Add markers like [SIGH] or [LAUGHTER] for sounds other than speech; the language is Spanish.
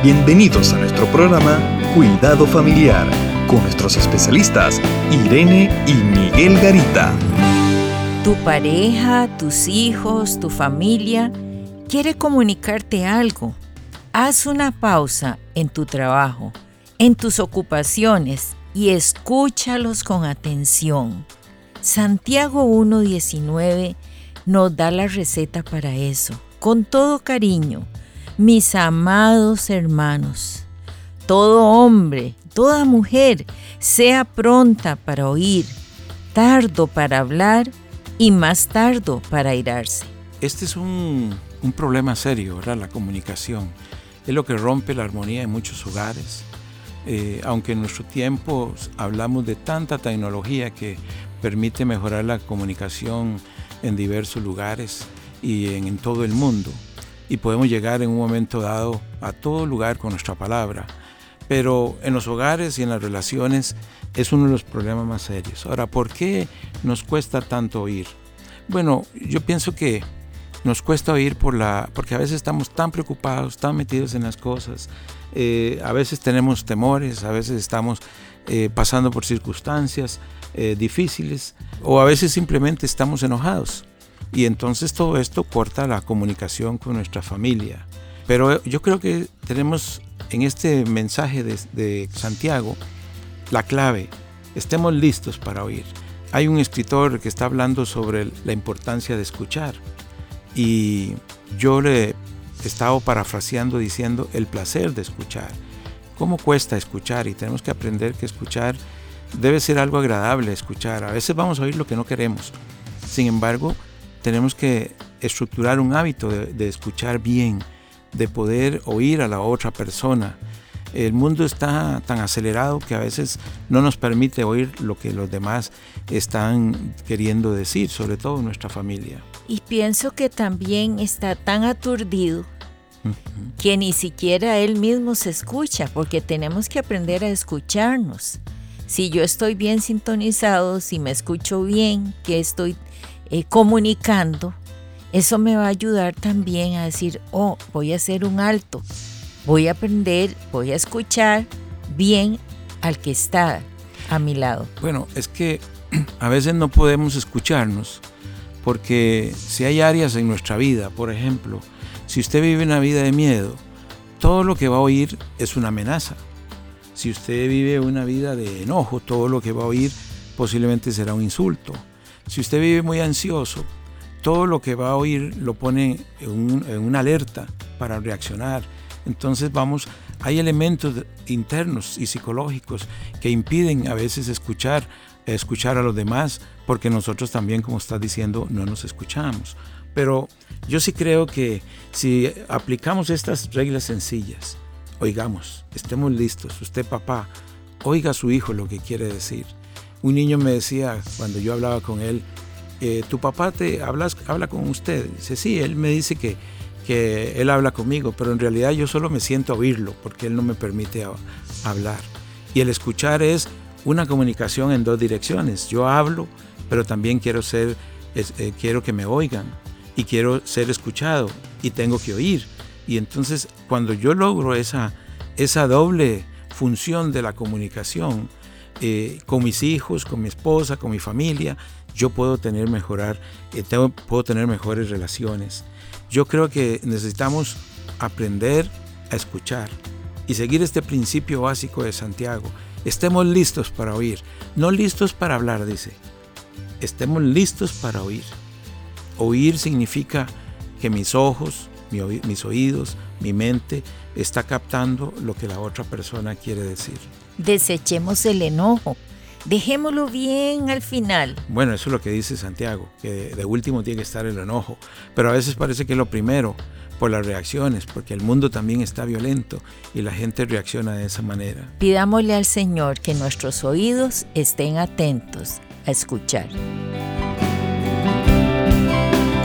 Bienvenidos a nuestro programa Cuidado Familiar con nuestros especialistas Irene y Miguel Garita. Tu pareja, tus hijos, tu familia quiere comunicarte algo. Haz una pausa en tu trabajo, en tus ocupaciones y escúchalos con atención. Santiago 1.19 nos da la receta para eso, con todo cariño. Mis amados hermanos, todo hombre, toda mujer, sea pronta para oír, tardo para hablar y más tardo para irarse. Este es un, un problema serio, ¿verdad? La comunicación. Es lo que rompe la armonía en muchos hogares. Eh, aunque en nuestro tiempo hablamos de tanta tecnología que permite mejorar la comunicación en diversos lugares y en, en todo el mundo. Y podemos llegar en un momento dado a todo lugar con nuestra palabra. Pero en los hogares y en las relaciones es uno de los problemas más serios. Ahora, ¿por qué nos cuesta tanto oír? Bueno, yo pienso que nos cuesta oír por la, porque a veces estamos tan preocupados, tan metidos en las cosas, eh, a veces tenemos temores, a veces estamos eh, pasando por circunstancias eh, difíciles o a veces simplemente estamos enojados. Y entonces todo esto corta la comunicación con nuestra familia. Pero yo creo que tenemos en este mensaje de, Santiago la clave. Estemos listos para oír. Hay un escritor que está hablando sobre la importancia de escuchar. Y yo le he estado parafraseando diciendo el placer de escuchar. ¿Cómo cuesta escuchar? Y tenemos que aprender que escuchar debe ser algo agradable escuchar. A veces vamos a oír lo que no queremos. Sin embargo, tenemos que estructurar un hábito de, de escuchar bien, de poder oír a la otra persona. El mundo está tan acelerado que a veces no nos permite oír lo que los demás están queriendo decir, sobre todo nuestra familia. Y pienso que también está tan aturdido que ni siquiera él mismo se escucha, porque tenemos que aprender a escucharnos. Si yo estoy bien sintonizado, si me escucho bien, que estoy eh, comunicando, eso me va a ayudar también a decir, oh, voy a hacer un alto, voy a aprender, voy a escuchar bien al que está a mi lado. Bueno, es que [CLEARS THROAT] a veces no podemos escucharnos porque si hay áreas en nuestra vida, por ejemplo, si usted vive una vida de miedo, todo lo que va a oír es una amenaza. Si usted vive una vida de enojo, todo lo que va a oír posiblemente será un insulto. Si usted vive muy ansioso, todo lo que va a oír lo pone en, una alerta para reaccionar. Entonces vamos, hay elementos internos y psicológicos que impiden a veces escuchar, escuchar a los demás, porque nosotros también, como estás diciendo, no nos escuchamos. Pero yo sí creo que si aplicamos estas reglas sencillas, oigamos, estemos listos, usted papá, oiga a su hijo lo que quiere decir. Un niño me decía cuando yo hablaba con él, eh, tu papá te hablas, habla con usted. Dice, sí, él me dice que, que él habla conmigo, pero en realidad yo solo me siento a oírlo porque él no me permite hablar. Y el escuchar es una comunicación en dos direcciones. Yo hablo, pero también quiero ser, eh, quiero que me oigan y quiero ser escuchado y tengo que oír. Y entonces cuando yo logro esa, esa doble función de la comunicación eh, con mis hijos, con mi esposa, con mi familia, yo puedo tener mejorar, eh, tengo, puedo tener mejores relaciones. Yo creo que necesitamos aprender a escuchar y seguir este principio básico de Santiago. Estemos listos para oír, no listos para hablar, dice. Estemos listos para oír. Oír significa que mis ojos, mi mis oídos, mi mente está captando lo que la otra persona quiere decir. Desechemos el enojo. Dejémoslo bien al final. Bueno, eso es lo que dice Santiago, que de último tiene que estar el enojo, pero a veces parece que es lo primero por las reacciones, porque el mundo también está violento y la gente reacciona de esa manera. Pidámosle al Señor que nuestros oídos estén atentos a escuchar.